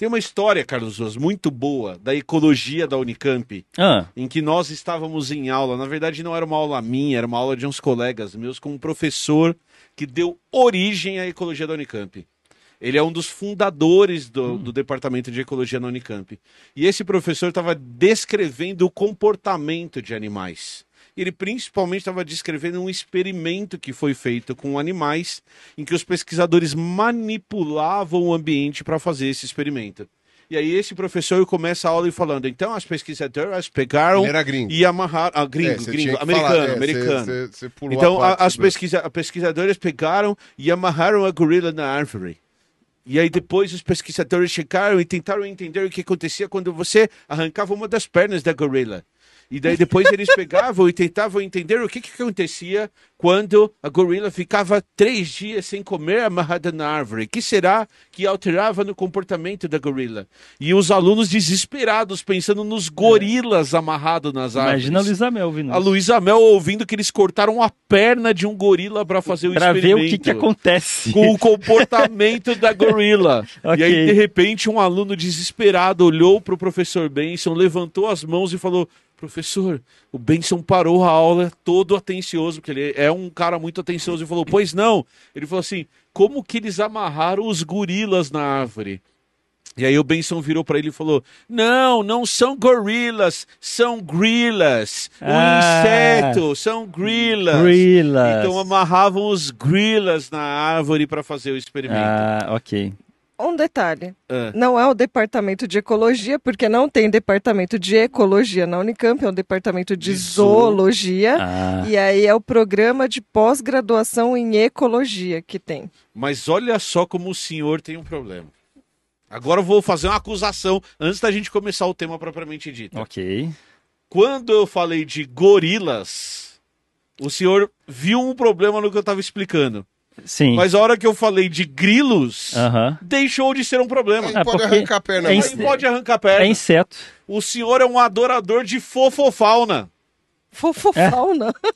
Tem uma história, Carlos Ruas, muito boa da ecologia da Unicamp, Ah, em que nós estávamos em aula. Na verdade, não era uma aula minha, era uma aula de uns colegas meus com um professor que deu origem à ecologia da Unicamp. Ele é um dos fundadores do, do departamento de ecologia na Unicamp. E esse professor estava descrevendo o comportamento de animais. Ele principalmente estava descrevendo um experimento que foi feito com animais, em que os pesquisadores manipulavam o ambiente para fazer esse experimento. E aí esse professor começa a aula e falando, então as pesquisadoras pegaram e amarraram... Ah, É, gringo, você gringo, americano, falar, é, americano. você- você pulou Então, a as do- pesquisa, a pesquisadores pegaram e amarraram a gorila na árvore. E aí depois os pesquisadores chegaram e tentaram entender o que acontecia quando você arrancava uma das pernas da gorila. E daí depois eles pegavam e tentavam entender o que, que acontecia quando a gorila ficava três dias sem comer amarrada na árvore. O que será que alterava no comportamento da gorila? E os alunos desesperados pensando nos gorilas amarrados nas árvores. imagina a Luísa Mel vindo. A Luísa Mel ouvindo que eles cortaram a perna de um gorila para fazer o Pra ver experimento. o que, que acontece. Com o comportamento da gorila. Ok. E aí, de repente, um aluno desesperado olhou para o professor Benson, levantou as mãos e falou: Professor, o Benson parou a aula todo atencioso, porque ele é um cara muito atencioso, e falou: Pois não. Ele falou assim: Como que eles amarraram os gorilas na árvore? E aí o Benson virou para ele e falou: Não, não são gorilas, são grilas. O Ah. inseto são grilas. Grilas. Então amarravam os grilas na árvore para fazer o experimento. Ah, ok. Um detalhe. Ah. Não é o departamento de ecologia, porque não tem departamento de ecologia na Unicamp, é um departamento de De zoo. zoologia. Ah, E aí é o programa de pós-graduação em ecologia que tem. Mas olha só como o senhor tem um problema. Agora eu vou fazer uma acusação antes da gente começar o tema propriamente dito. ok. Quando eu falei de gorilas, o senhor viu um problema no que eu estava explicando. Sim. Mas a hora que eu falei de grilos, Aham. deixou de ser um problema. Aí Ah, pode arrancar a perna. é inse- pode arrancar a perna. É inseto. O senhor é um adorador de fofofauna. Fofofauna. É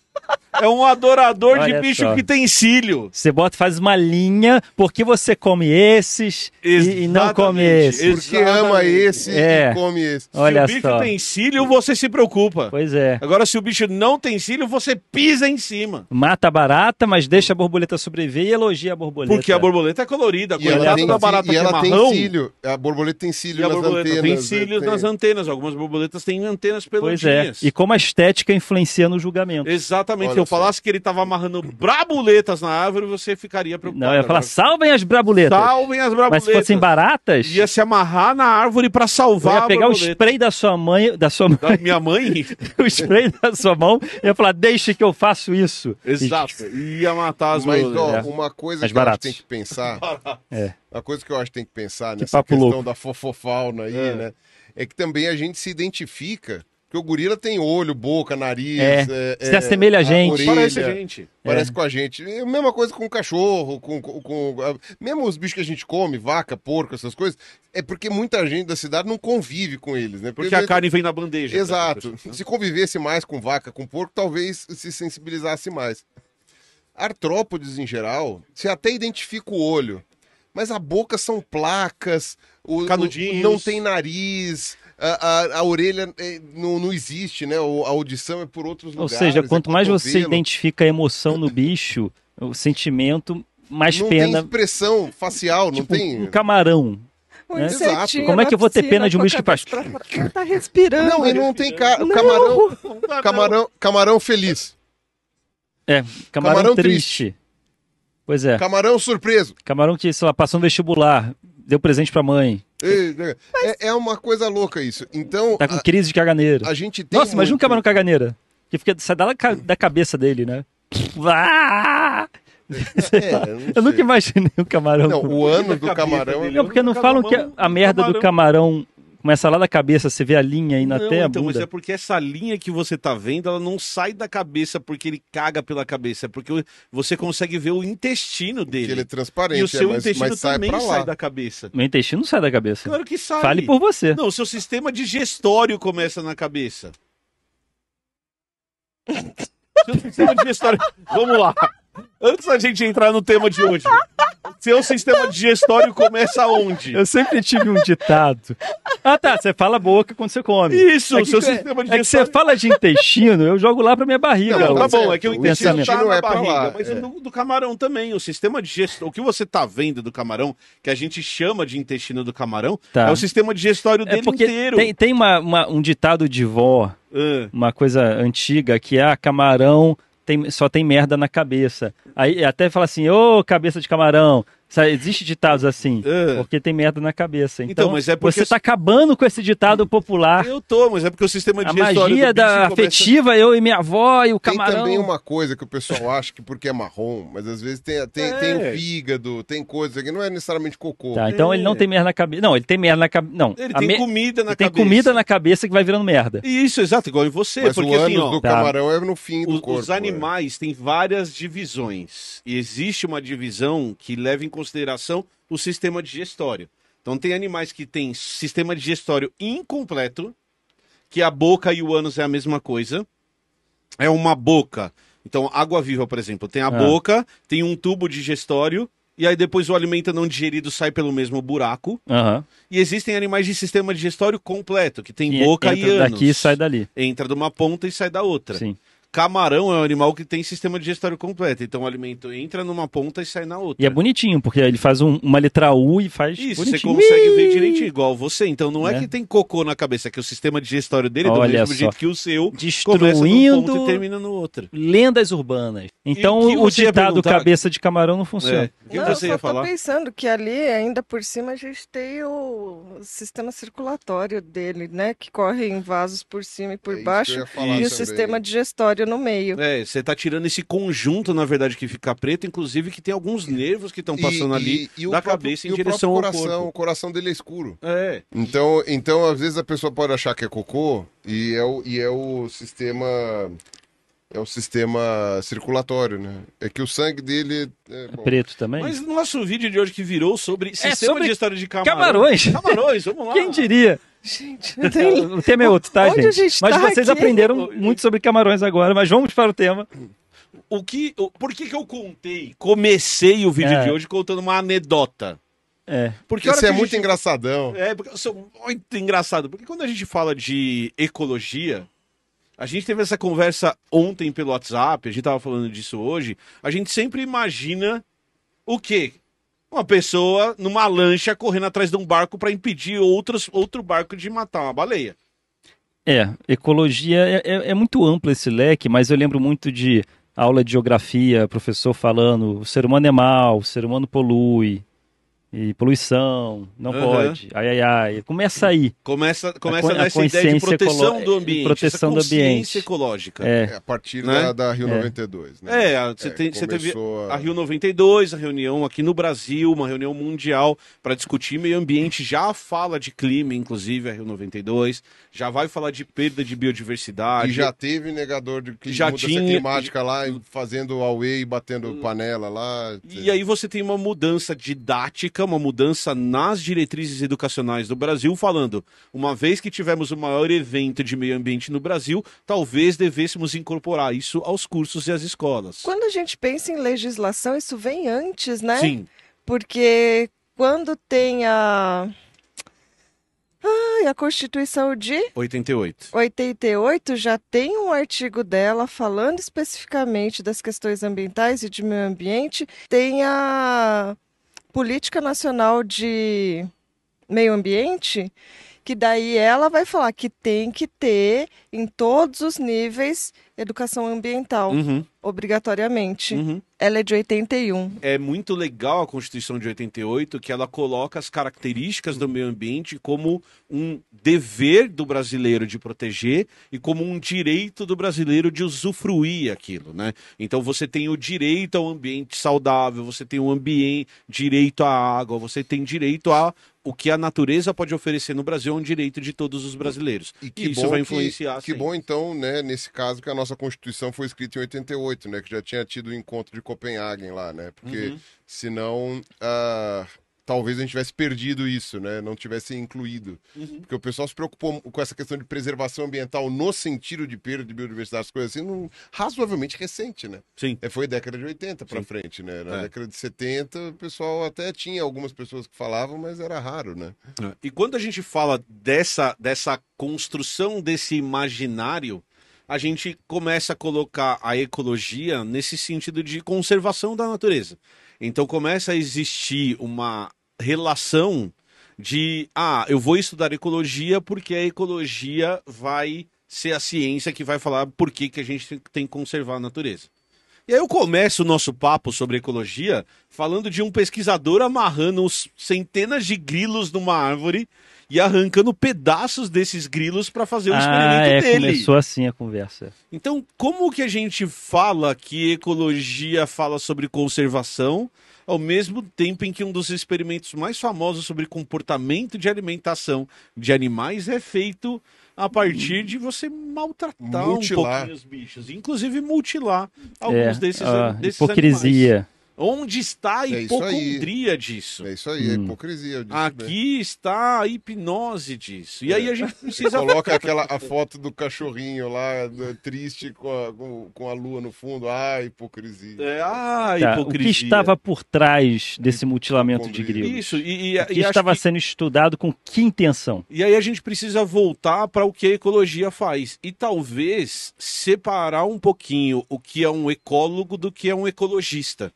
um adorador de Olha bicho só. que tem cílio. Você bota, faz uma linha, porque você come esses e, e não come esses. Porque ama esse É. e come esse. Olha se o bicho só. tem cílio, você se preocupa. Pois é. Agora, se o bicho não tem cílio, você pisa em cima. Mata a barata, mas deixa a borboleta sobreviver e elogia a borboleta. Porque a borboleta é colorida. E ela, tem, da barata e que é ela tem cílio. A borboleta tem cílio E a nas borboleta antenas. tem né? cílios Tem- nas antenas. Algumas borboletas têm antenas Pois é. peludinhas. E como a estética influencia no julgamento. Exatamente. Olha Se eu só. falasse que ele estava amarrando brabuletas na árvore, você ficaria preocupado. Não, eu ia falar, Agora, salvem as brabuletas. Salvem as Mas brabuletas. se fossem baratas, Ia se amarrar na árvore para eu salvar ia pegar a o spray da sua mãe, da sua mãe, Da minha mãe? o spray da sua mão, e ia falar, deixe que eu faço isso. Exato. Ia matar as Mas, ó. É. uma coisa As que eu baratas. que tem que pensar. É. Uma coisa que eu acho que tem que pensar Que nessa questão louco. da fofofauna aí, É. né? É que também a gente se identifica. Porque o gorila tem olho, boca, nariz. É. Se assemelha a gente. orelha, Parece gente. Parece com a gente. É a mesma coisa com o cachorro, com, com, com- a- Mesmo os bichos que a gente come, vaca, porco, essas coisas, é porque muita gente da cidade não convive com eles, né? Porque a carne vem na bandeja. Exato. Se convivesse mais com vaca, com porco, talvez se sensibilizasse mais. Artrópodes, em geral, você até identifica o olho, mas a boca são placas, o, Canudinhos. o- não tem nariz, a, a- a orelha é, não, não existe, né? A audição é por outros Ou lugares. seja, é quanto mais você identifica a emoção no bicho, o sentimento, mais Não tem pena. expressão facial, não Tipo, tem. um camarão. Um Né? Exato. Como é que eu vou ter pena de um bicho que faz- pra. Tá respirando. Não, e não tem ca... Não. camarão, camarão, camarão feliz, É, camarão, Camarão triste. Pois é. camarão surpreso. Camarão que, sei lá, passou no vestibular, deu presente pra mãe, É, é uma coisa louca isso. Então, tá com a, crise de caganeira. a gente tem. Nossa, imagina um camarão caganeira. Que fica, sai da, da cabeça dele, né? Ah! É, eu Eu nunca imaginei o camarão. Não, com- o ano do camarão. dele. Não, porque não falam que um a merda do camarão começa lá da cabeça, você vê a linha aí na Não, então, mas bunda. é porque essa linha que você tá vendo, ela não sai da cabeça porque ele caga pela cabeça, é porque você consegue ver o intestino Que dele. ele é transparente, E o é, seu mas, intestino mas sai também sai da cabeça. Meu intestino não sai da cabeça. Claro que sai. Fale por você. Não, o seu sistema digestório começa na cabeça. seu sistema digestório. Vamos lá. Antes da gente entrar no tema de hoje, seu sistema digestório começa onde? Eu sempre tive um ditado. Ah, tá. Você fala a boca quando você come. Isso, é o que, seu é, sistema é que você digestório. fala de intestino, eu jogo lá pra minha barriga. Não, Não, tá o- bom, é que o O intestino intestino tá na é barriga, lá, mas é. do, do camarão também, o sistema digestório, o que você tá vendo do camarão, que a gente chama de intestino do camarão, Tá. é o sistema digestório É dele porque inteiro. tem, tem uma, uma- um ditado de vó, Ah, uma coisa antiga, que é ah, camarão tem, só tem merda na cabeça. Aí até fala assim, ô cabeça de camarão. Sabe, Existe ditados assim, É. porque tem merda na cabeça. Então, Então, mas é porque- você tá acabando com esse ditado popular. eu tô, mas é porque o sistema A digestório magia da começa- afetiva, eu e minha avó e o Tem camarão. também uma coisa que o pessoal acha que porque é marrom, mas às vezes tem, tem, É. tem o fígado, tem coisa que não é necessariamente cocô. Tá, então É. ele não tem merda na cabeça. Não, ele tem merda na cabeça. Não, Ele a tem me- comida na ele tem cabeça. comida na cabeça que vai virando merda. Isso, exato, igual em você, Mas porque o assim, ânus ó, do Tá. camarão é no fim do os, corpo. os animais têm várias divisões. E existe uma divisão que leva em consideração o sistema digestório. Então tem animais que têm sistema digestório incompleto, que a boca e o ânus é a mesma coisa. É uma boca. Então, água viva, por exemplo, tem a Ah. boca, tem um tubo digestório, e aí depois o alimento não digerido sai pelo mesmo buraco. Aham. E existem animais de sistema digestório completo, que tem boca e entra ânus. daqui e sai dali. Entra de uma ponta e sai da outra. Sim. Camarão é um animal que tem sistema digestório completo. Então o alimento entra numa ponta e sai na outra. E é bonitinho, porque ele faz um- uma letra U e faz Isso, você bonitinho. consegue ver direitinho, igual você. Então não é, Né? que tem cocô na cabeça, é que o sistema digestório dele é do Olha mesmo só. jeito que o seu. Começa num Destruindo ponto e termina no outro. lendas urbanas. Então o o você ditado cabeça de camarão não funciona. É. O que Não, você eu ia só falar? tô pensando que ali, ainda por cima, a gente tem o sistema circulatório dele, né? Que corre em vasos por cima e por É eu baixo. ia falar E o também. sistema digestório no meio. É, você tá tirando esse conjunto, na verdade, que fica preto, inclusive que tem alguns nervos que estão passando ali e o da próprio- cabeça e em o direção ao próprio coração, corpo. O coração dele é escuro. É. Então, então, às vezes a pessoa pode achar que é cocô e é o, e é o sistema. É o sistema circulatório, né? É que o sangue dele. É, bom, Preto também. Mas no nosso vídeo de hoje que virou sobre sistema sobre digestório de camarão. camarões. Camarões, vamos lá. Quem diria? Gente, não tem... O tema é outro, tá, Onde a gente? gente Mas tá vocês aqui? aprenderam muito sobre camarões agora, mas vamos para o tema. O que, o- por que, que eu contei, comecei o vídeo É. de hoje contando uma anedota? É. Porque Isso é muito gente- engraçadão. É, porque eu sou muito engraçado. Porque quando a gente fala de ecologia, a gente teve essa conversa ontem pelo WhatsApp, a gente tava falando disso hoje. A gente sempre imagina o quê? Uma pessoa numa lancha correndo atrás de um barco para impedir outros, outro barco de matar uma baleia. É, ecologia é, é- é muito amplo esse leque, mas eu lembro muito de aula de geografia, professor falando, o ser humano é mau, o ser humano polui, e poluição, não Aham. pode, ai, ai, ai. Começa aí. Começa, começa a nessa ideia de consciência proteção do ambiente, proteção do ambiente. ecológica. É, É, a partir Né? da, da Rio É. 92, né? É, a- você, É, tem- você teve começou a Rio 92, a reunião aqui no Brasil, uma reunião mundial para discutir meio ambiente. Já fala de clima, inclusive, a Rio 92. Já vai falar de perda de biodiversidade. E já teve negador de cli- Já mudança tinha- climática lá, fazendo away e batendo panela lá. E aí você tem uma mudança didática, uma mudança nas diretrizes educacionais do Brasil, falando, uma vez que tivemos o maior evento de meio ambiente no Brasil, talvez devêssemos incorporar isso aos cursos e às escolas. Quando a gente pensa em legislação, isso vem antes, né? Sim, Porque quando tem a. Ai, a Constituição de 88. 88 já tem um artigo dela falando especificamente das questões ambientais e de meio ambiente. Tem a Política Nacional de Meio Ambiente, que daí ela vai falar que tem que ter em todos os níveis educação ambiental, Uhum, obrigatoriamente. uhum. Ela é de 81. É muito legal a Constituição de 88 que ela coloca as características do meio ambiente como um dever do brasileiro de proteger e como um direito do brasileiro de usufruir aquilo, né? Então você tem o direito ao ambiente saudável, você tem o ambiente, direito à água, você tem direito a o que a natureza pode oferecer no Brasil é um direito de todos os brasileiros. E que isso bom vai que- influenciar. Que, sim. bom, então, né, nesse caso, que a nossa Constituição foi escrita em 88, né? Que já tinha tido o encontro de Copenhague lá, né? Porque Uhum. senão ah, talvez a gente tivesse perdido isso, né? Não tivesse incluído. Uhum. Porque o pessoal se preocupou com essa questão de preservação ambiental no sentido de perda de biodiversidade, as coisas assim, num- razoavelmente recente, né? Sim. É, foi década de 80 pra Sim. frente, né? Na É. década de 70, o pessoal até tinha algumas pessoas que falavam, mas era raro, né? E quando a gente fala dessa, dessa construção desse imaginário, a gente começa a colocar a ecologia nesse sentido de conservação da natureza. Então começa a existir uma relação de, ah, eu vou estudar ecologia porque a ecologia vai ser a ciência que vai falar por que, que a gente tem que conservar a natureza. E aí eu começo o nosso papo sobre ecologia falando de um pesquisador amarrando centenas de grilos numa árvore e arrancando pedaços desses grilos para fazer o Ah, experimento é, dele. começou assim a conversa. Então, como que a gente fala que ecologia fala sobre conservação, ao mesmo tempo em que um dos experimentos mais famosos sobre comportamento de alimentação de animais é feito a partir de você maltratar Mutilar. um pouquinho os bichos, inclusive mutilar alguns é, desses, ah, desses hipocrisia. animais. Onde está a É hipocondria disso? É isso aí, é Hum. hipocrisia. bem. Aqui está a hipnose disso. E aí a gente precisa Coloca aquela a foto do cachorrinho lá, triste com a, com, com a lua no fundo. Ah, hipocrisia. É, ah, Tá, o hipocrisia. que estava por trás desse mutilamento de grilos? Isso, e, e, O que e estava que- sendo estudado com que intenção? e aí a gente precisa voltar para o que a ecologia faz. E talvez separar um pouquinho o que é um ecólogo do que é um ecologista.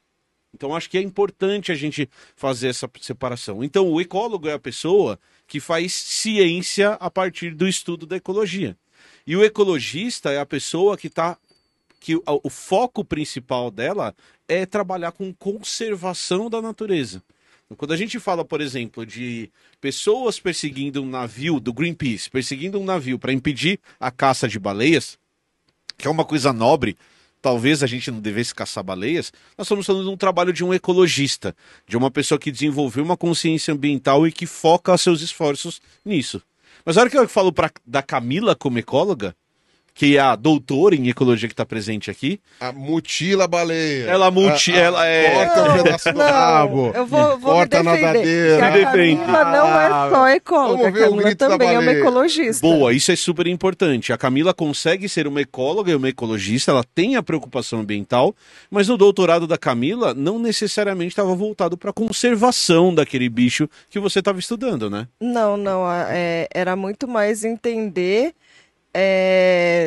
Então acho que é importante a gente fazer essa separação. Então o ecólogo é a pessoa que faz ciência a partir do estudo da ecologia. E o ecologista é a pessoa que está que o, o foco principal dela é trabalhar com conservação da natureza. Então, Quando a gente fala, por exemplo, de pessoas perseguindo um navio do Greenpeace, perseguindo um navio para impedir a caça de baleias, que é uma coisa nobre, talvez a gente não devesse caçar baleias, nós estamos falando de um trabalho de um ecologista, de uma pessoa que desenvolveu uma consciência ambiental e que foca seus esforços nisso. Mas a hora que eu falo pra, da Camila como ecóloga, que é a doutora em ecologia que está presente aqui, A mutila a baleia. Ela muti- A- a- ela é- Corta um pedaço do rabo. eu vou, vou corta me defender. nadadeira. Que a. Camila não é só ecóloga, a Camila também é uma ecologista. Boa, isso é super importante. A Camila consegue ser uma ecóloga e uma ecologista, ela tem a preocupação ambiental, mas o doutorado da Camila não necessariamente estava voltado para a conservação daquele bicho que você estava estudando, né? Não, não, é, era muito mais entender é,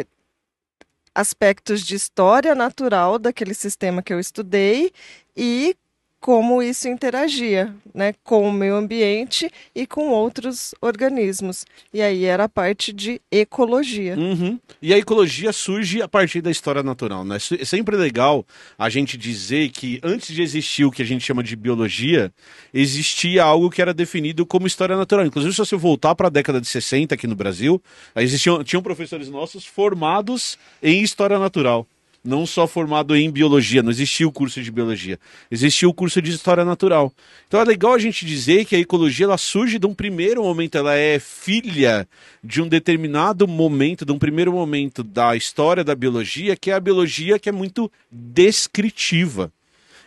aspectos de história natural daquele sistema que eu estudei e como isso interagia, né, com o meio ambiente e com outros organismos. E aí era a parte de ecologia. Uhum. E a ecologia surge a partir da história natural, né? É sempre legal a gente dizer que antes de existir o que a gente chama de biologia, existia algo que era definido como história natural. Inclusive, se você voltar para a década de 60 aqui no Brasil, existiam, tinham professores nossos formados em história natural. Não só formado em biologia, não existia o curso de biologia, existia o curso de história natural. Então é legal a gente dizer que a ecologia ela surge de um primeiro momento, ela é filha de um determinado momento, de um primeiro momento da história da biologia, que é a biologia que é muito descritiva.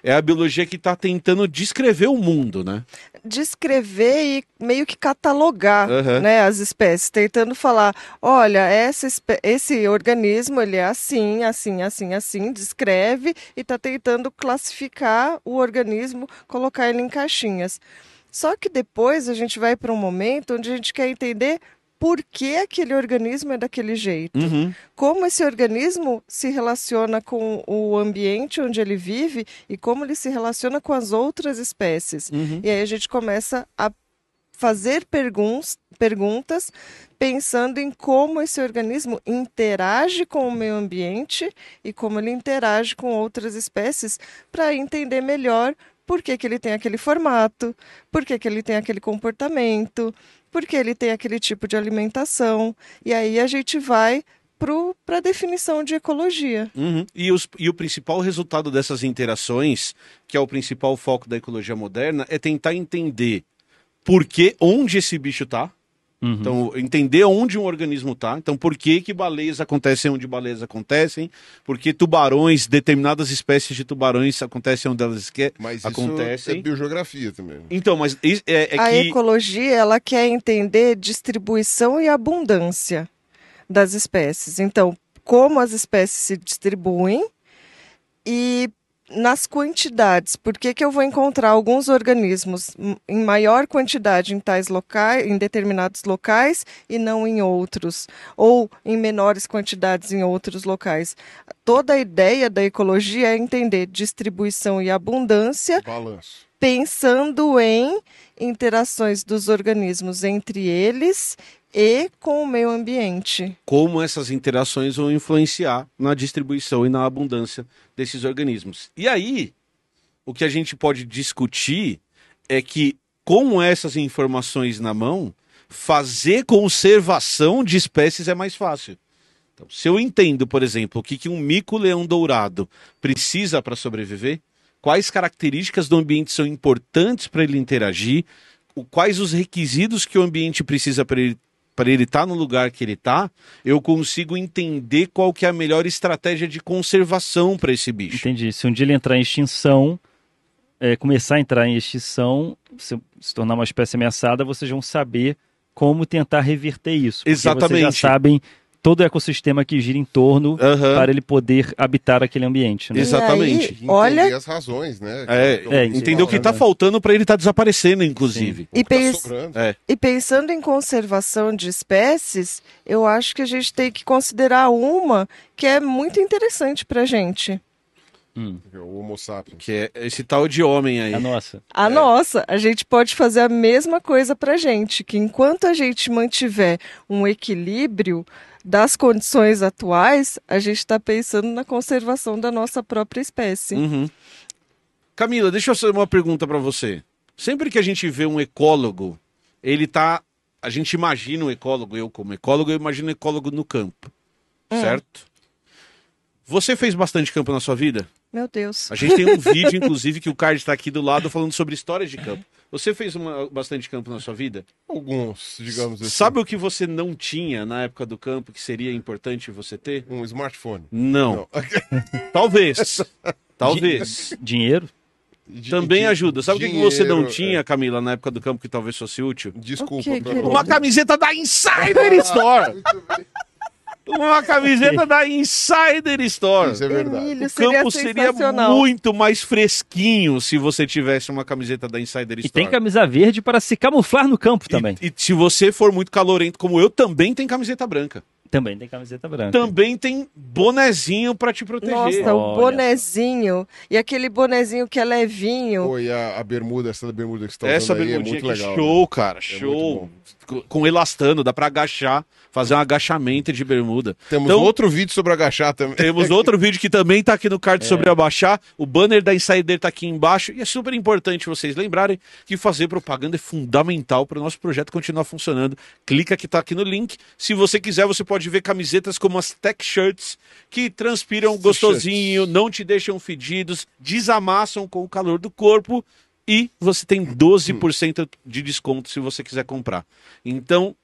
É a biologia que está tentando descrever o mundo, né? Descrever e meio que catalogar Aham. né, as espécies, tentando falar, olha, essa esse organismo ele é assim, assim, assim, assim, descreve e está tentando classificar o organismo, colocar ele em caixinhas. Só que depois a gente vai para um momento onde a gente quer entender por que aquele organismo é daquele jeito Uhum. como esse organismo se relaciona com o ambiente onde ele vive e como ele se relaciona com as outras espécies. Uhum. E aí a gente começa a fazer perguntas, perguntas pensando em como esse organismo interage com o meio ambiente e como ele interage com outras espécies para entender melhor por que, que ele tem aquele formato, por que, que ele tem aquele comportamento, por que ele tem aquele tipo de alimentação. E aí a gente vai para a definição de ecologia. Uhum. E, os, e o principal resultado dessas interações, que é o principal foco da ecologia moderna, é tentar entender por que, onde esse bicho está, Uhum. Então, entender onde um organismo está. Então, por que, que baleias acontecem onde baleias acontecem? Por que tubarões, determinadas espécies de tubarões acontecem onde elas que... mas acontecem. Isso é biogeografia também. Então, mas é, é a que... ecologia, ela quer entender distribuição e abundância das espécies. Então, como as espécies se distribuem e nas quantidades, por que, que eu vou encontrar alguns organismos em maior quantidade em tais locais, em determinados locais e não em outros, ou em menores quantidades em outros locais? Toda a ideia da ecologia é entender distribuição e abundância, Balanço. pensando em interações dos organismos entre eles e com o meio ambiente. Como essas interações vão influenciar na distribuição e na abundância desses organismos. E aí, o que a gente pode discutir é que, com essas informações na mão, fazer conservação de espécies é mais fácil. Então, se eu entendo, por exemplo, o que, que um mico-leão dourado precisa para sobreviver, quais características do ambiente são importantes para ele interagir, quais os requisitos que o ambiente precisa para ele para ele estar tá no lugar que ele está, eu consigo entender qual que é a melhor estratégia de conservação para esse bicho. Entendi. Se um dia ele entrar em extinção, é, começar a entrar em extinção, se, se, tornar uma espécie ameaçada, vocês vão saber como tentar reverter isso. Exatamente. Vocês já sabem todo o ecossistema que gira em torno uhum. para ele poder habitar aquele ambiente. Né? Exatamente. Aí, olha as razões, né? É, é entender o que está faltando para ele estar tá desaparecendo, inclusive. E, pens é. e, pensando em conservação de espécies, eu acho que a gente tem que considerar uma que é muito interessante para a gente. Hum. O Homo sapiens. Que é esse tal de homem aí. A nossa. A é. nossa. A gente pode fazer a mesma coisa pra gente, que enquanto a gente mantiver um equilíbrio, das condições atuais, a gente está pensando na conservação da nossa própria espécie. Uhum. Camila, deixa eu fazer uma pergunta para você. Sempre que a gente vê um ecólogo, ele tá. A gente imagina um ecólogo, eu como ecólogo, eu imagino um ecólogo no campo. Hum. Certo? Você fez bastante campo na sua vida? Meu Deus. A gente tem um vídeo, inclusive, que o Card está aqui do lado falando sobre histórias de campo. Você fez uma, bastante campo na sua vida? Alguns, digamos assim. Sabe o que você não tinha na época do campo que seria importante você ter? Um smartphone. Não. não. Talvez. Talvez. Dinheiro? Também ajuda. Sabe o que você não tinha, é. Camila, na época do campo que talvez fosse útil? Desculpa. Uma camiseta da Insider Store. Uma camiseta da Insider Store. Isso é verdade. Emílio, o campo seria, muito mais fresquinho se você tivesse uma camiseta da Insider Store. E tem camisa verde para se camuflar no campo também. E, e se você for muito calorento como eu, também tem camiseta branca. Também tem camiseta branca. Também tem bonezinho para te proteger. Nossa, o bonezinho. E aquele bonezinho que é levinho. Pô, e a, a bermuda, essa bermuda que você tá essa usando aí é muito legal. Show, né? cara, é show. Com elastano, dá para agachar, fazer um agachamento de bermuda. Temos então, outro vídeo sobre agachar também. Temos outro vídeo que também tá aqui no card é. sobre abaixar. O banner da Insider tá aqui embaixo. E é super importante vocês lembrarem que fazer propaganda é fundamental para o nosso projeto continuar funcionando. Clica que tá aqui no link. Se você quiser, você pode ver camisetas como as Tech Shirts, que transpiram gostosinho, não te deixam fedidos, desamassam com o calor do corpo e você tem 12% de desconto se você quiser comprar. Então,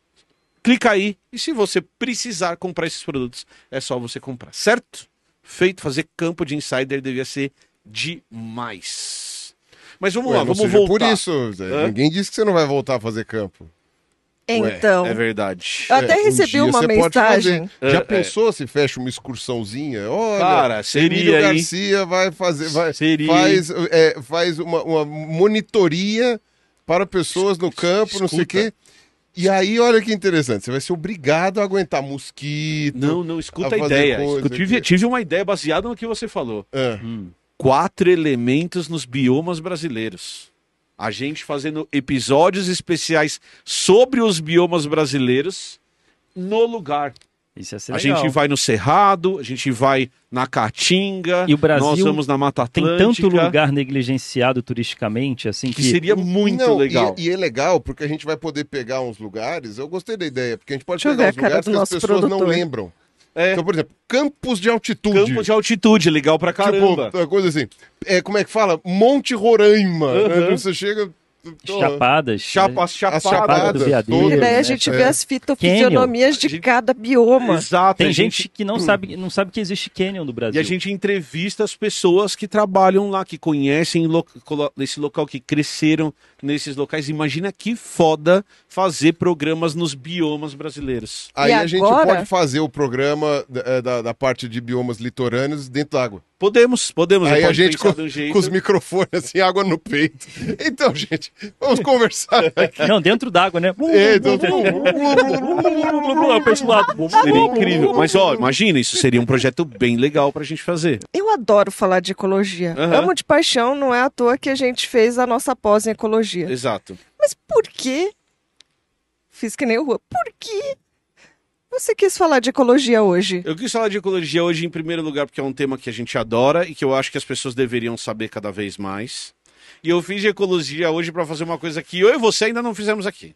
clica aí e se você precisar comprar esses produtos, é só você comprar, certo? Feito, fazer campo de insider devia ser demais. Mas vamos Ué, lá, vamos voltar. Por isso, Hã? ninguém disse que você não vai voltar a fazer campo. Então. Ué, é verdade. Eu até é, recebi um uma mensagem. Já é, pensou é. se fecha uma excursãozinha? Olha, Cara, seria. Emílio Garcia vai fazer. Vai, seria. Faz, é, faz uma, uma, monitoria para pessoas no campo, Escuta. não sei o quê. E aí, olha que interessante, você vai ser obrigado a aguentar mosquito. Não, não, escuta a, a ideia. Eu tive, tive, uma ideia baseada no que você falou. É. Hum. Quatro elementos nos biomas brasileiros. A gente fazendo episódios especiais sobre os biomas brasileiros no lugar. Isso ia ser A legal. gente vai no Cerrado, a gente vai na Caatinga, E o Brasil nós vamos na Mata Tem Atlântica. tanto lugar negligenciado turisticamente, assim, que que... seria muito Não, e- legal. E, é legal, porque a gente vai poder pegar uns lugares. Eu gostei da ideia, porque a gente pode Deixa pegar uns lugares que as pessoas não produtor. lembram. É. Então, por exemplo, campos de altitude. Campo de altitude, legal pra caramba. Tipo, uma coisa assim. É, como é que fala? Monte Roraima. né? Uhum. Você chega. Chapadas. Chapa, As chapada. Chapada do Veadeiro. todas, E daí a né? gente É. vê as fitofisionomias de Gente- cada bioma. Exato. Tem a gente que não sabe, não sabe que existe canyon no Brasil. E a gente entrevista as pessoas que trabalham lá, que conhecem lo- esse local, que cresceram nesses locais. Imagina que foda fazer programas nos biomas brasileiros. Aí E a gente pode fazer o programa da, eh, da, da parte de biomas litorâneos dentro d'água. Podemos, podemos. Aí a gente com, um jeito. com os microfones assim, água no peito. Então, gente, vamos conversar aqui. Não, dentro d'água, né? É, então- lado. Seria incrível. Mas, ó, imagina, isso seria um projeto bem legal pra gente fazer. Eu adoro falar de ecologia. Aham. Amo de paixão, não é à toa que a gente fez a nossa pós em ecologia. Exato. Mas por que? Fiz que nem o Rua. Por que você quis falar de ecologia hoje? Eu quis falar de ecologia hoje em primeiro lugar porque é um tema que a gente adora e que eu acho que as pessoas deveriam saber cada vez mais. E eu fiz de ecologia hoje para fazer uma coisa que eu e você ainda não fizemos aqui.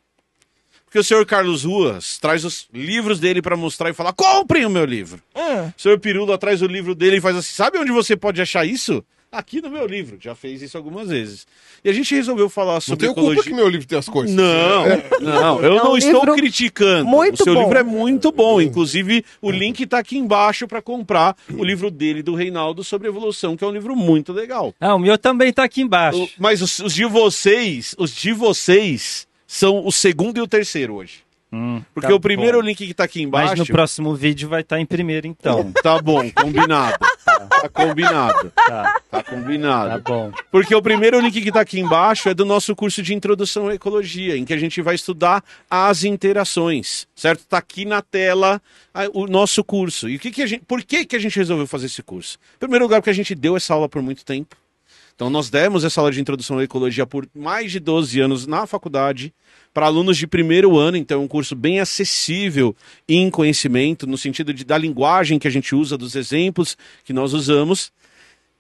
Porque o senhor Carlos Ruas traz os livros dele para mostrar e falar: comprem o meu livro. Hum, O senhor Pirula traz o livro dele e faz assim: sabe onde você pode achar isso? Aqui no meu livro. Já fez isso algumas vezes. E a gente resolveu falar Não sobre tenho culpa ecologia. que meu livro tem as coisas. Não, não, eu É um não estou criticando. muito o seu bom. livro é muito bom. Inclusive, o link está aqui embaixo para comprar o livro dele, do Reinaldo, sobre evolução, que é um livro muito legal. Ah, o meu também tá aqui embaixo. O- Mas os, os de vocês, os de vocês, são o segundo e o terceiro hoje. Hum, Porque tá o primeiro bom. link que está aqui Mas embaixo. no próximo vídeo vai estar em primeiro, então. Tá bom, combinado. Tá combinado. Tá, Tá combinado. tá bom. Porque o primeiro link que está aqui embaixo é do nosso curso de introdução à ecologia, em que a gente vai estudar as interações, certo? Está aqui na tela o nosso curso. E o que, que a gente, por que, que a gente resolveu fazer esse curso? Em primeiro lugar, porque a gente deu essa aula por muito tempo. Então, nós demos essa aula de introdução à ecologia por mais de 12 anos na faculdade, para alunos de primeiro ano, então é um curso bem acessível em conhecimento, no sentido de, da linguagem que a gente usa, dos exemplos que nós usamos.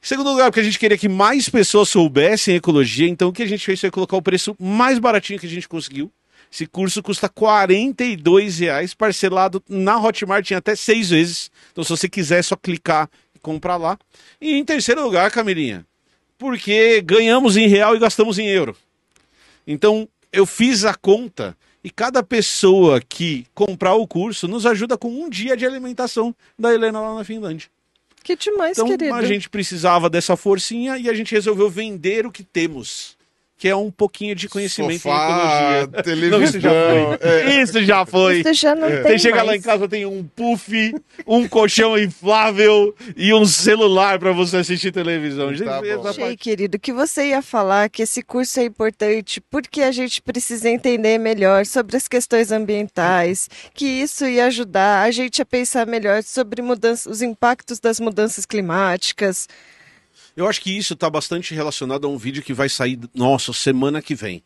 Em segundo lugar, porque a gente queria que mais pessoas soubessem ecologia, então o que a gente fez foi colocar o preço mais baratinho que a gente conseguiu. Esse curso custa 42 reais, parcelado na Hotmart em até seis vezes. Então, se você quiser, é só clicar e comprar lá. E em terceiro lugar, Camilinha, porque ganhamos em real e gastamos em euro. Então, eu fiz a conta e cada pessoa que comprar o curso nos ajuda com um dia de alimentação da Helena lá na Finlândia. que demais, Então querido. a gente precisava dessa forcinha e a gente resolveu vender o que temos, que é um pouquinho de conhecimento Sofá, em ecologia. televisão. Não, isso já foi. é. Isso já foi. Você já não tem Você chega lá mais. em casa, tem um puff, um colchão inflável e um celular para você assistir televisão. Tá bom. Achei, parte- querido, que você ia falar que esse curso é importante porque a gente precisa entender melhor sobre as questões ambientais, que isso ia ajudar a gente a pensar melhor sobre mudança, os impactos das mudanças climáticas. Eu acho que isso está bastante relacionado a um vídeo que vai sair, nossa, semana que vem.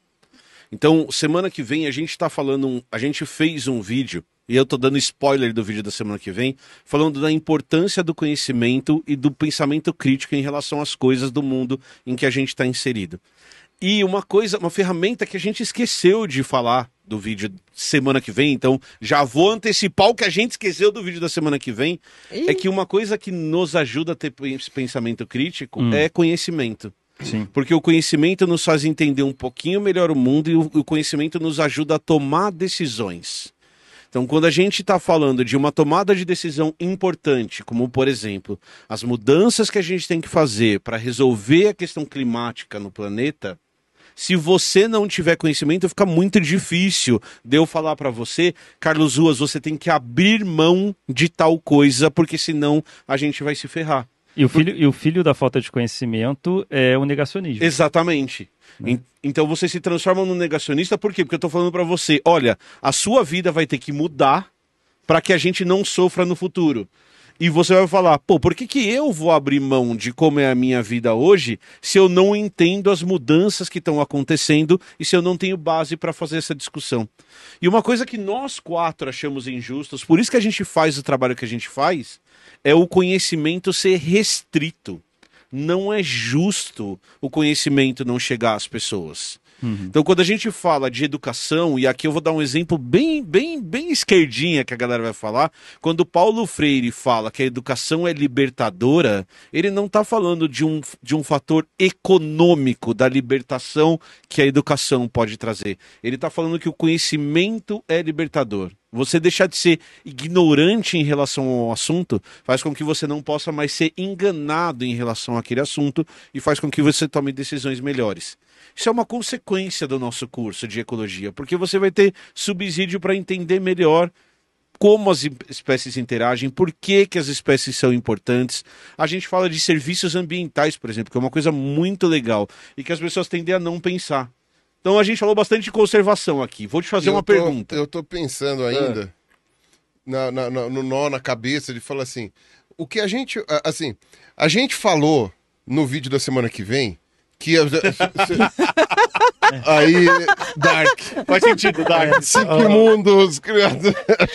Então, semana que vem a gente está falando, um- a gente fez um vídeo, e eu tô dando spoiler do vídeo da semana que vem, falando da importância do conhecimento e do pensamento crítico em relação às coisas do mundo em que a gente está inserido. E uma coisa, uma ferramenta que a gente esqueceu de falar do vídeo semana que vem, então já vou antecipar o que a gente esqueceu do vídeo da semana que vem, E é que uma coisa que nos ajuda a ter esse pensamento crítico Hum. é conhecimento. Sim. Porque o conhecimento nos faz entender um pouquinho melhor o mundo e o, o conhecimento nos ajuda a tomar decisões. Então, quando a gente está falando de uma tomada de decisão importante, como por exemplo, as mudanças que a gente tem que fazer para resolver a questão climática no planeta, se você não tiver conhecimento, fica muito difícil de eu falar para você, Carlos Ruas, você tem que abrir mão de tal coisa, porque senão a gente vai se ferrar. E o, filho, e o filho da falta de conhecimento é o negacionismo. Exatamente. En- Então você se transforma num negacionista, por quê? Porque eu tô falando para você, olha, a sua vida vai ter que mudar para que a gente não sofra no futuro. E você vai falar, pô, por que, que eu vou abrir mão de como é a minha vida hoje se eu não entendo as mudanças que estão acontecendo e se eu não tenho base para fazer essa discussão? E uma coisa que nós quatro achamos injustos, por isso que a gente faz o trabalho que a gente faz, é o conhecimento ser restrito. Não é justo o conhecimento não chegar às pessoas. Uhum. Então, quando a gente fala de educação, e aqui eu vou dar um exemplo bem, bem, bem esquerdinha que a galera vai falar, quando Paulo Freire fala que a educação é libertadora, ele não está falando de um, de um fator econômico da libertação que a educação pode trazer. Ele está falando que o conhecimento é libertador. Você deixar de ser ignorante em relação ao assunto faz com que você não possa mais ser enganado em relação àquele assunto e faz com que você tome decisões melhores. Isso é uma consequência do nosso curso de ecologia, porque você vai ter subsídio para entender melhor como as espécies interagem, por que, que as espécies são importantes. A gente fala de serviços ambientais, por exemplo, que é uma coisa muito legal e que as pessoas tendem a não pensar. Então a gente falou bastante de conservação aqui. Vou te fazer eu uma tô, pergunta. Eu estou pensando ainda na, na, na, no nó na cabeça de falar assim: o que a gente. Assim, a gente falou no vídeo da semana que vem que aí Dark. Faz sentido Dark. Sigmundos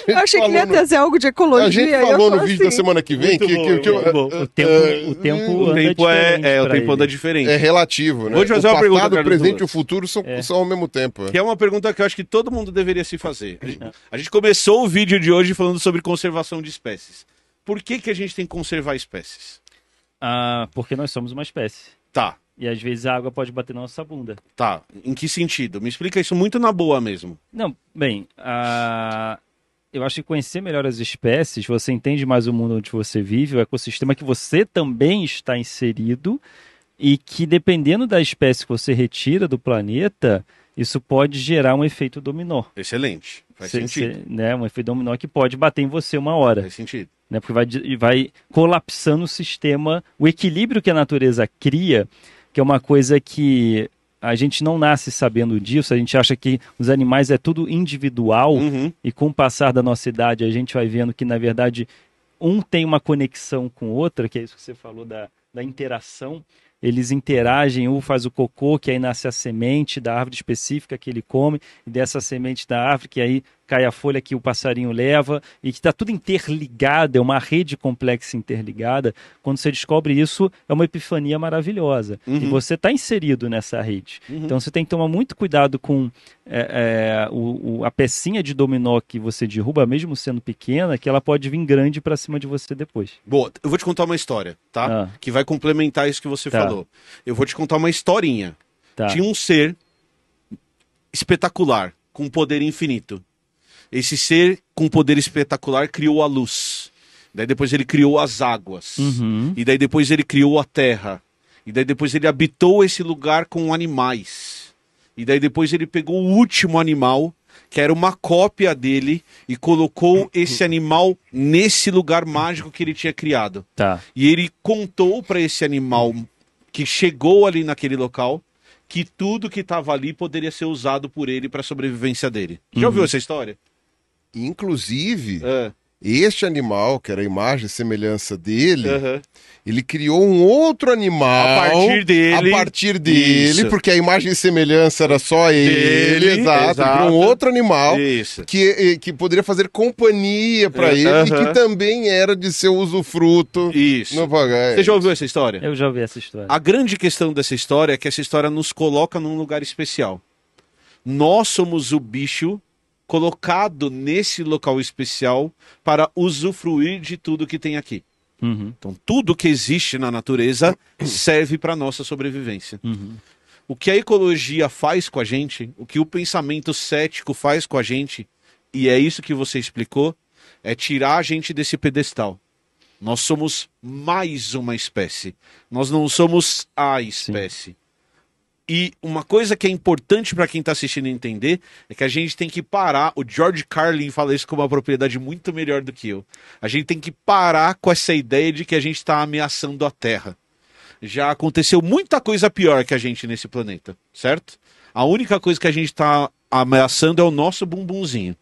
eu achei que ia trazer algo de ecologia a gente falou no vídeo assim. da semana que vem que, bom, que, bom, o tempo o tempo, o tempo é, é o tempo anda diferente. É relativo né? Vou te fazer o uma pergunta passado, o presente e o futuro são, é. são ao mesmo tempo que é uma pergunta que eu acho que todo mundo deveria se fazer. A gente começou o vídeo de hoje falando sobre conservação de espécies. Por que que a gente tem que conservar espécies? Ah porque nós somos uma espécie. Tá e às vezes a água pode bater na nossa bunda. Tá. Em que sentido? Me explica isso muito na boa mesmo. Não, bem, a... eu acho que conhecer melhor as espécies, você entende mais o mundo onde você vive, o ecossistema que você também está inserido, e que dependendo da espécie que você retira do planeta, isso pode gerar um efeito dominó. Excelente. Faz cê, sentido. Cê, né, um efeito dominó que pode bater em você uma hora. Faz sentido. Né, porque vai, vai colapsando o sistema, o equilíbrio que a natureza cria que é uma coisa que a gente não nasce sabendo disso, a gente acha que os animais é tudo individual uhum. e com o passar da nossa idade a gente vai vendo que na verdade um tem uma conexão com outra, que é isso que você falou da, da interação. Eles interagem, um faz o cocô, que aí nasce a semente da árvore específica que ele come, e dessa semente da árvore que aí cai a folha que o passarinho leva e que está tudo interligado, é uma rede complexa interligada. Quando você descobre isso, é uma epifania maravilhosa. Uhum. E você está inserido nessa rede. Uhum. Então você tem que tomar muito cuidado com é, é, o, o, a pecinha de dominó que você derruba, mesmo sendo pequena, que ela pode vir grande para cima de você depois. Boa, eu vou te contar uma história, tá? Ah. Que vai complementar isso que você tá. falou. Eu vou te contar uma historinha. Tá. Tinha um ser espetacular, com poder infinito. Esse ser com poder espetacular criou a luz. Daí depois ele criou as águas. Uhum. E daí depois ele criou a terra. E daí depois ele habitou esse lugar com animais. E daí depois ele pegou o último animal, que era uma cópia dele, e colocou esse animal nesse lugar mágico que ele tinha criado. Tá. E ele contou para esse animal que chegou ali naquele local que tudo que estava ali poderia ser usado por ele para a sobrevivência dele. Já uhum. ouviu essa história? Inclusive, é. este animal, que era a imagem e semelhança dele, uhum. ele criou um outro animal a partir dele. A partir dele, Isso. porque a imagem e semelhança era só ele. Dele, exato. exato. Criou um outro animal que, que poderia fazer companhia para ele uhum. e que também era de seu usufruto. Isso. No... Você já ouviu essa história? Eu já ouvi essa história. A grande questão dessa história é que essa história nos coloca num lugar especial. Nós somos o bicho colocado nesse local especial para usufruir de tudo que tem aqui. Uhum. Então, tudo que existe na natureza serve para nossa sobrevivência. Uhum. O que a ecologia faz com a gente, o que o pensamento cético faz com a gente, e é isso que você explicou, é tirar a gente desse pedestal. Nós somos mais uma espécie. Nós não somos a espécie. Sim. E uma coisa que é importante para quem está assistindo entender é que a gente tem que parar. O George Carlin fala isso com uma propriedade muito melhor do que eu. A gente tem que parar com essa ideia de que a gente está ameaçando a Terra. Já aconteceu muita coisa pior que a gente nesse planeta, certo? A única coisa que a gente está ameaçando é o nosso bumbumzinho.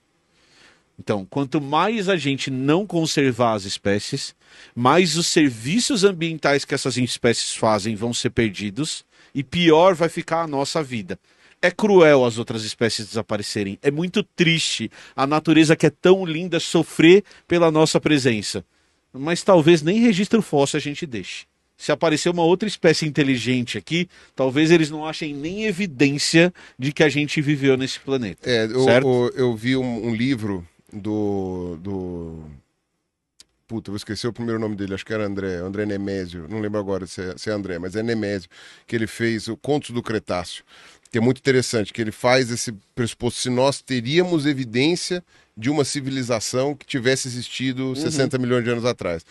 Então, quanto mais a gente não conservar as espécies, mais os serviços ambientais que essas espécies fazem vão ser perdidos e pior vai ficar a nossa vida. É cruel as outras espécies desaparecerem. É muito triste a natureza que é tão linda sofrer pela nossa presença. Mas talvez nem registro fóssil a gente deixe. Se aparecer uma outra espécie inteligente aqui, talvez eles não achem nem evidência de que a gente viveu nesse planeta. É, eu, eu, eu vi um, um livro do, do. Puta, eu esqueci o primeiro nome dele, acho que era André, André Nemésio, não lembro agora se é, se é André, mas é Nemésio, que ele fez o Contos do Cretáceo, que é muito interessante, que ele faz esse pressuposto, se nós teríamos evidência de uma civilização que tivesse existido 60 milhões de anos atrás.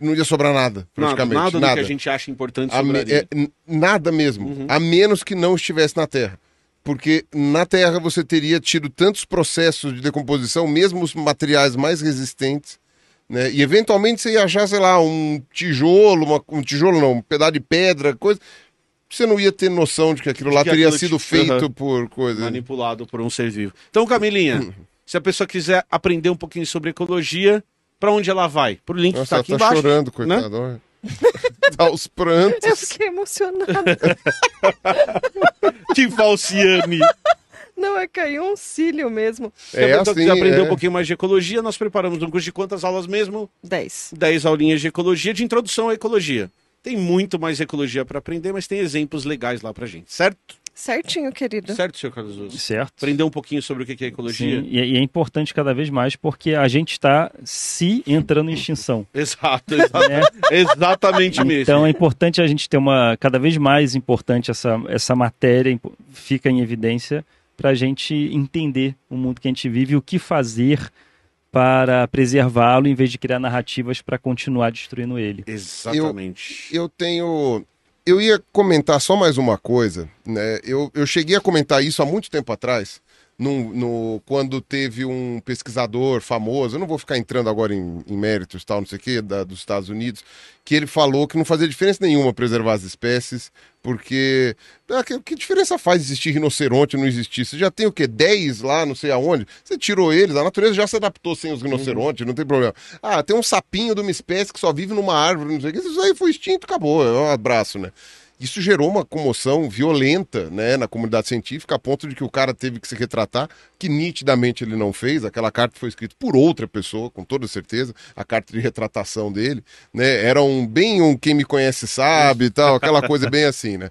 Não ia sobrar nada, Nada, praticamente. nada, do nada. que a gente acha importante A me- sobraria. é, nada mesmo. A menos que não estivesse na Terra. Porque na Terra você teria tido tantos processos de decomposição, mesmo os materiais mais resistentes, né? E eventualmente você ia achar, sei lá, um tijolo, uma- um tijolo não, um pedaço de pedra, coisa. Você não ia ter noção de que aquilo lá que teria aquilo sido te- feito Aham. por coisa. manipulado por um ser vivo. Então, Camilinha, se a pessoa quiser aprender um pouquinho sobre ecologia, para onde ela vai? Pro link que Nossa, está ela aqui tá embaixo. chorando, coitado. olha. Dá os Eu prantos. fiquei emocionada. Que falciane! Não, é caiu um cílio mesmo. É pessoa assim, quiser aprender é. um pouquinho mais de ecologia, nós preparamos um curso de quantas aulas mesmo? 10. 10 aulinhas de ecologia, de introdução à ecologia. Tem muito mais ecologia para aprender, mas tem exemplos legais lá pra gente, certo? Certinho, querida. Certo, senhor Carlos Luz? Certo. Aprender um pouquinho sobre o que é ecologia? Sim, e, e é importante cada vez mais porque a gente está se entrando em extinção. Exato, exa- né? exatamente mesmo. Então é importante a gente ter uma cada vez mais importante essa, essa matéria fica em evidência para a gente entender o mundo que a gente vive e o que fazer para preservá-lo em vez de criar narrativas para continuar destruindo ele. Exatamente. eu tenho. Eu ia comentar só mais uma coisa, né? Eu, eu cheguei a comentar isso há muito tempo atrás, no, quando teve um pesquisador famoso, eu não vou ficar entrando agora em, em méritos tal, não sei o quê, da, dos Estados Unidos, que ele falou que não fazia diferença nenhuma preservar as espécies, porque ah, que, que diferença faz existir rinoceronte e não existir? Você já tem o quê? 10 lá, não sei aonde? Você tirou eles, a natureza já se adaptou sem os rinocerontes, não tem problema. Ah, tem um sapinho de uma espécie que só vive numa árvore, não sei o que, isso aí foi extinto, acabou, é um abraço, né? Isso gerou uma comoção violenta né, na comunidade científica, a ponto de que o cara teve que se retratar, que nitidamente ele não fez. Aquela carta foi escrita por outra pessoa, com toda certeza, a carta de retratação dele. Né, era um bem um quem me conhece sabe e tal, aquela coisa bem assim, né?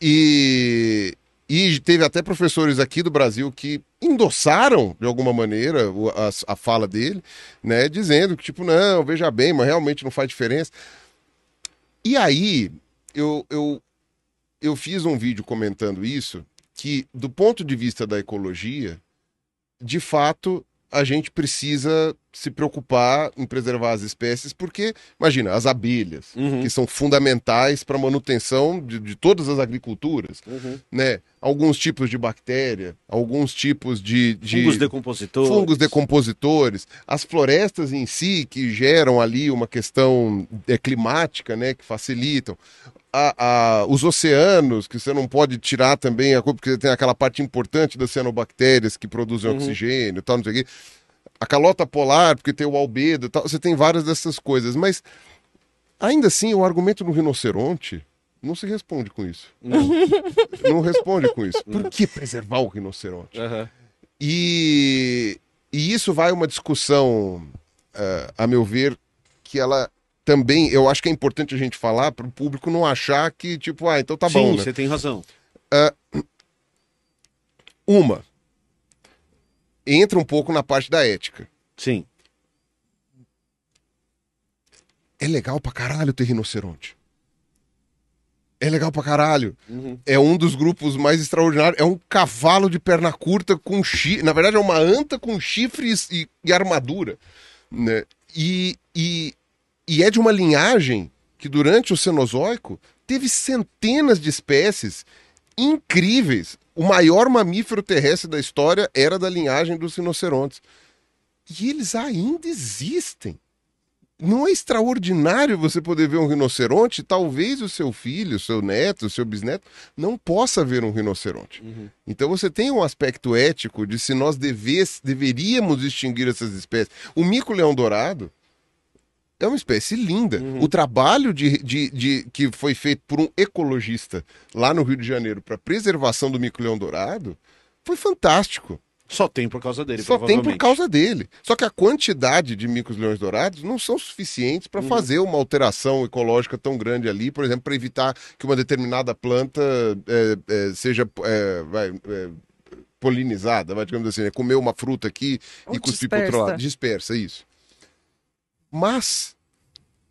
E, e teve até professores aqui do Brasil que endossaram, de alguma maneira, a, a fala dele, né? Dizendo que, tipo, não, veja bem, mas realmente não faz diferença. E aí, eu, eu, eu fiz um vídeo comentando isso, que do ponto de vista da ecologia, de fato, a gente precisa se preocupar em preservar as espécies, porque, imagina, as abelhas, Uhum. que são fundamentais para a manutenção de, de todas as agriculturas, Uhum. né? Alguns tipos de bactéria, alguns tipos de... de Fungos decompositores. fungos decompositores, as florestas em si que geram ali uma questão é, climática, né, que facilitam, A- a- os oceanos que você não pode tirar também a culpa porque tem aquela parte importante das cianobactérias que produzem oxigênio, e tal, não sei o quê. A calota polar porque tem o albedo, e tal, você tem várias dessas coisas, mas ainda assim o argumento do rinoceronte não se responde com isso. não responde com isso. Por que preservar o rinoceronte? Aham. E, e isso vai uma discussão, eh, a meu ver, que ela também, eu acho que é importante a gente falar para o público não achar que, tipo, ah, então tá Sim, bom, né? você tem razão. Uma, entra um pouco na parte da ética. Sim. É legal pra caralho ter rinoceronte. É legal pra caralho. Uhum. É um dos grupos mais extraordinários. É um cavalo de perna curta com chifre. Na verdade, é uma anta com chifres e, e armadura. Né? E, e, e é de uma linhagem que, durante o Cenozoico, teve centenas de espécies incríveis. O maior mamífero terrestre da história era da linhagem dos rinocerontes. E eles ainda existem. não é extraordinário você poder ver um rinoceronte? Talvez o seu filho, o seu neto, o seu bisneto não possa ver um rinoceronte. Uhum. Então você tem um aspecto ético de se nós deves, deveríamos extinguir essas espécies. O mico-leão dourado é uma espécie linda. Uhum. O trabalho de, de, de- que foi feito por um ecologista lá no Rio de Janeiro para preservação do mico-leão dourado foi fantástico. Só tem por causa dele, Só tem por causa dele. Só que a quantidade de micos-leões dourados não são suficientes para fazer uma alteração ecológica tão grande ali, por exemplo, para evitar que uma determinada planta é, é, seja é, vai, é, polinizada, vai, digamos assim, né? comer uma fruta aqui Ou e cuspir para outro dispersa. lado. Dispersa, isso. Mas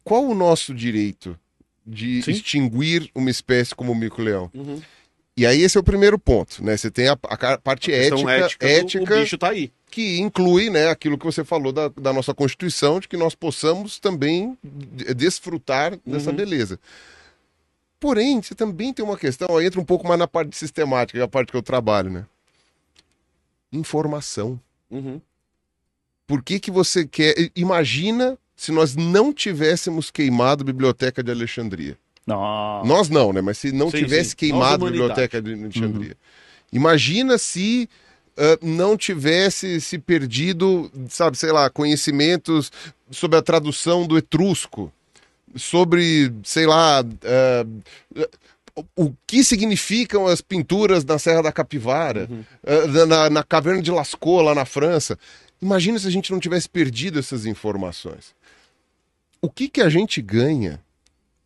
qual o nosso direito de Sim. extinguir uma espécie como o mico-leão? Uhum. E aí esse é o primeiro ponto, né? Você tem a, a parte Questão ética, ética, ética o bicho tá aí. que inclui né, aquilo que você falou da, da nossa Constituição, de que nós possamos também de- desfrutar dessa Uhum. beleza. Porém, você também tem uma questão, aí entra um pouco mais na parte sistemática, que é a parte que eu trabalho, né? Informação. Uhum. Por que, que você quer. Imagina se nós não tivéssemos queimado a Biblioteca de Alexandria. Não. Nós não, né? Mas se não Sim, tivesse sim. queimado a biblioteca de Alexandria. Imagina se ah, não tivesse se perdido, sabe, sei lá, conhecimentos sobre a tradução do etrusco, sobre, sei lá, ah, o- que significam as pinturas na Serra da Capivara, ah, na, na Caverna de Lascaux, lá na França. Imagina se a gente não tivesse perdido essas informações. O que, que a gente ganha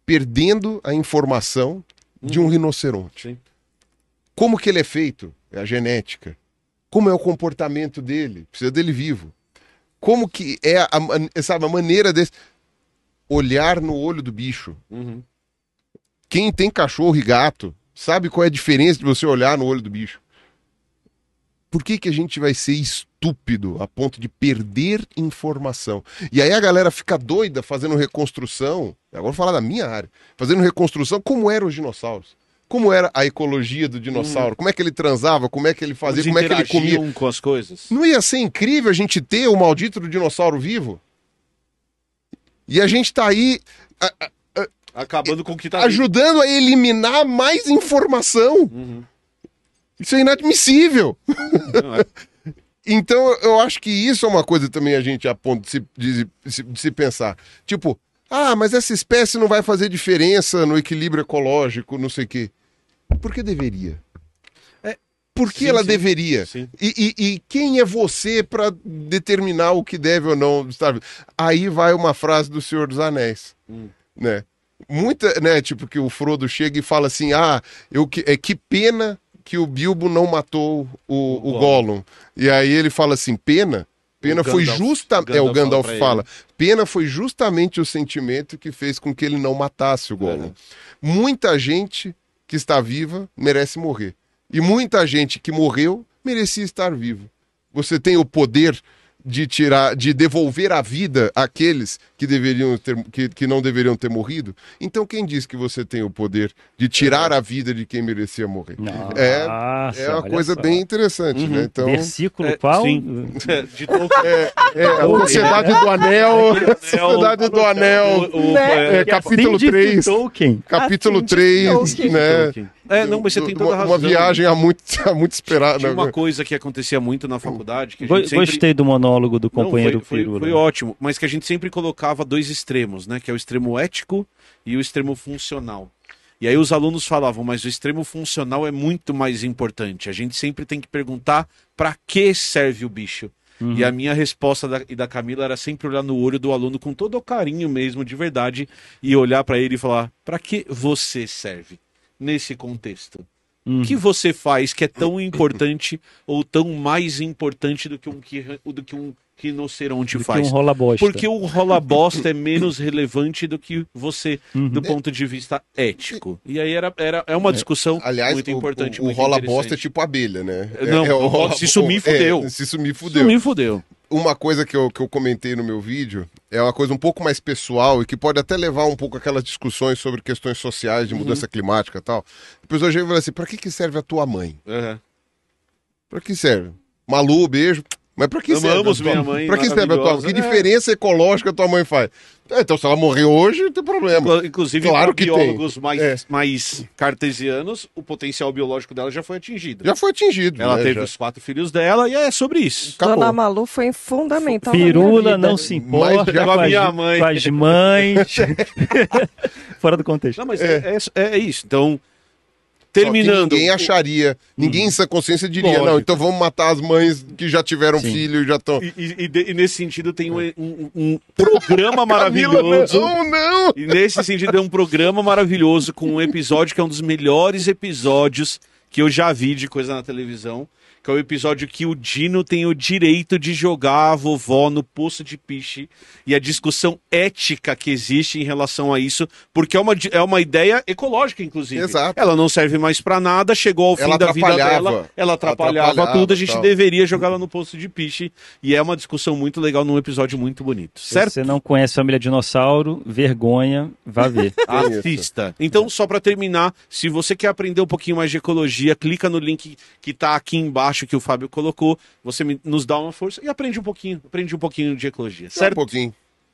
perdendo a informação de um rinoceronte? Sim. Como que ele é feito? É a genética. Como é o comportamento dele? Precisa dele vivo. Como que é a, man- sabe, a maneira desse... Olhar no olho do bicho. Uhum. Quem tem cachorro e gato sabe qual é a diferença de você olhar no olho do bicho. Por que, que a gente vai ser estúpido a ponto de perder informação? E aí a galera fica doida fazendo reconstrução. Agora vou falar da minha área. Fazendo reconstrução como eram os dinossauros. Como era a ecologia do dinossauro? Como é que ele transava? Como é que ele fazia? Eles Como é que ele comia? com as coisas. Não ia ser incrível a gente ter o maldito do dinossauro vivo? E a gente tá aí a- a- Acabando com o que tá vivo. ajudando a eliminar mais informação. Uhum. Isso é inadmissível. Não, é- Então, eu acho que isso é uma coisa também a gente a ponto de se, de se- de se pensar. Tipo, ah, mas essa espécie não vai fazer diferença no equilíbrio ecológico, não sei o quê. Por que deveria? É, Por que sim, ela sim, deveria? sim. E, e- e quem é você para determinar o que deve ou não estar? Aí vai uma frase do Senhor dos Anéis, Hum. né? Muita, né? Tipo que o Frodo chega e fala assim: ah, eu que, é que pena que o Bilbo não matou o, o, Gollum. Gollum. E aí ele fala assim: pena. Pena O foi Gandalf- justa. o é, o Gandalf fala fala. Pena foi justamente o sentimento que fez com que ele não matasse o Gollum. É. Muita gente que está viva merece morrer. E muita gente que morreu merecia estar vivo. Você tem o poder de tirar, de devolver a vida àqueles que deveriam ter, que, que não deveriam ter morrido. Então quem diz que você tem o poder de tirar a vida de quem merecia morrer? É, Nossa, é uma olha coisa só. bem interessante, né? Então, Versículo É, qual? sim. De Tolkien. é, a Sociedade do Anel, Sociedade do Anel, O- o- Né? é, capítulo Assim de 3, Tolkien. capítulo Assim de 3, Tolkien. né? É, não, mas você tem toda a uma, razão. uma viagem há muito, há muito esperada. Tinha uma coisa que acontecia muito na faculdade, que a Go- gente sempre... Gostei do monólogo do Não, companheiro foi, foi, Pirula. foi ótimo, mas que a gente sempre colocava dois extremos, né? Que é o extremo ético e o extremo funcional. E aí os alunos falavam, mas o extremo funcional é muito mais importante. A gente sempre tem que perguntar para que serve o bicho. Uhum. E a minha resposta da, e da Camila era sempre olhar no olho do aluno com todo o carinho mesmo, de verdade, e olhar para ele e falar: para que você serve nesse contexto? Uhum. O que você faz que é tão importante ou tão mais importante do que um, que- do que um rinoceronte Do que faz? um rola bosta. Porque o rola bosta é menos relevante do que você, Uhum. do ponto de vista ético. E aí era, era, é uma discussão Aliás, muito o, importante. o, o muito rola bosta é tipo abelha, né? Não, é, o rola- se sumir, é, fudeu. se sumir, fudeu. Me fudeu. Uma coisa que eu, que eu comentei no meu vídeo é uma coisa um pouco mais pessoal e que pode até levar um pouco aquelas discussões sobre questões sociais de mudança climática e tal. Depois hoje eu falei assim, pra que, que serve a tua mãe? Aham. Pra que serve? Malu, beijo. Mas pra que serve? Amamos a tua- minha mãe Pra que serve a tua maravilhosa. Que É. diferença ecológica tua mãe faz? É, então, se ela morrer hoje, não tem problema. Inclu- Inclusive, Claro para que biólogos tem. mais, É. mais cartesianos, o potencial biológico dela já foi atingido. Já foi atingido. Ela né, teve já. os quatro filhos dela e é sobre isso. Acabou. Dona Malu foi fundamental. Pirula não se importa já com, a minha mãe. com as mães. Fora do contexto. Não, mas é, é- é isso. Então, terminando. Ninguém acharia, ninguém em sua consciência diria, Lógico. não, então vamos matar as mães que já tiveram Sim. filho e já estão... E, e- e e nesse sentido tem um, um- um programa maravilhoso. não, não! E nesse sentido é um programa maravilhoso com um episódio que é um dos melhores episódios que eu já vi de coisa na televisão. Que é o episódio que o Dino tem o direito de jogar a vovó no poço de piche e a discussão ética que existe em relação a isso, porque é uma, é uma ideia ecológica, inclusive. Exato. Ela não serve mais pra nada, chegou ao fim Ela da vida dela, ela atrapalhava, Atrapalhava, tudo, a gente tal. deveria jogá-la no poço de piche. E é uma discussão muito legal num episódio muito bonito. Se Certo? você não conhece Família Dinossauro, vergonha, vá ver. Assista. Então, só para terminar, se você quer aprender um pouquinho mais de ecologia, clica no link que tá aqui embaixo que o Fábio colocou. Você me- nos dá uma força e aprende um pouquinho, aprende um pouquinho de ecologia. Só um Certo? pouquinho.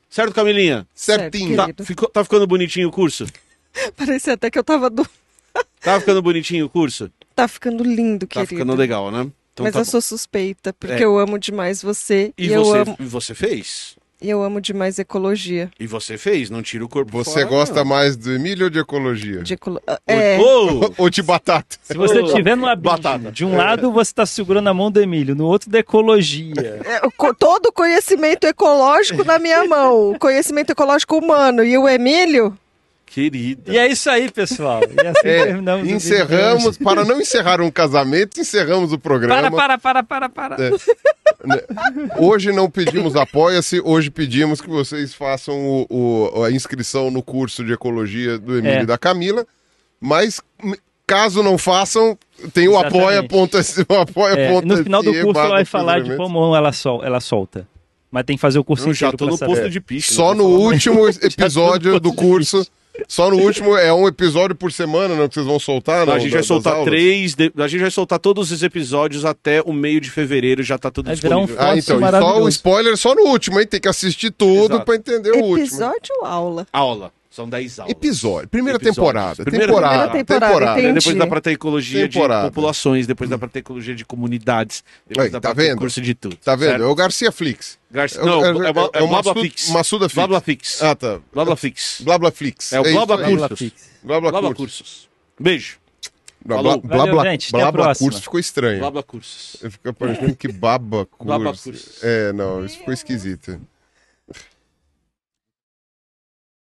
Certo, Camilinha? Certinho. Certo, Tá, ficou- tá ficando bonitinho o curso? Parecia até que eu tava do... Tá ficando bonitinho o curso? Tá ficando lindo, Tá querido. ficando legal, né? Então Mas tá eu bom. sou suspeita, porque É. eu amo demais você E, e, eu você, amo e você fez? E eu amo demais ecologia. E você fez? Não tira o corpo Você fora, gosta não. mais do milho ou de ecologia? De ecolo... É, Ô! Ou de batata? Se você estiver no abismo, batata. de um lado você está segurando a mão do Emílio, no outro da ecologia. é, todo o conhecimento ecológico na minha mão, o conhecimento ecológico humano e o Emílio, Querida. E é isso aí, pessoal. E assim É, terminamos encerramos, para não encerrar um casamento, encerramos o programa. Para, para, para, para, para. É. Hoje não pedimos apoia-se, hoje pedimos que vocês façam o- o- a inscrição no curso de ecologia do Emílio É. e da Camila, mas caso não façam, tem o apoia.se. Apoia É, no final do curso ela vai falar de como ela, sol, ela solta. Mas tem que fazer o curso Eu já inteiro tô pra no saber. posto de piche. Só não no último episódio do curso. Só no último, é um episódio por semana, né, que vocês vão soltar, não? A gente da- vai das soltar três. de- A gente vai soltar todos os episódios até o meio de fevereiro, já tá tudo Vai virar um disponível. Ah, então, e só o spoiler só no último, hein? Tem que assistir tudo pra entender o último. episódio ou aula. Aula. São 10 aulas. Episódio. Primeira Episódios. temporada. Primeira temporada. Temporada, Aí entendi. Depois dá pra ter ecologia Temporada. de populações, depois dá pra ter ecologia de comunidades, depois Aí, dá tá pra ter vendo? curso de tudo. Tá vendo? certo? É o Garcia Flix. Garcia- É o- Não, é- é, é, é o Massu- Blablaflix. Massuda Flix. Blablafix. Ah, tá. Blablafix. Blablaflix. É o isso Blabla aí. Cursos. Fix. Blabla, Blabla Cursos. Cursos. Beijo. Blabla, blabla, Valeu, gente. Blabla. Cursos ficou estranho. Blabla Cursos. Fica parecendo que baba Blabla curso. Cursos. É, não, isso ficou esquisito.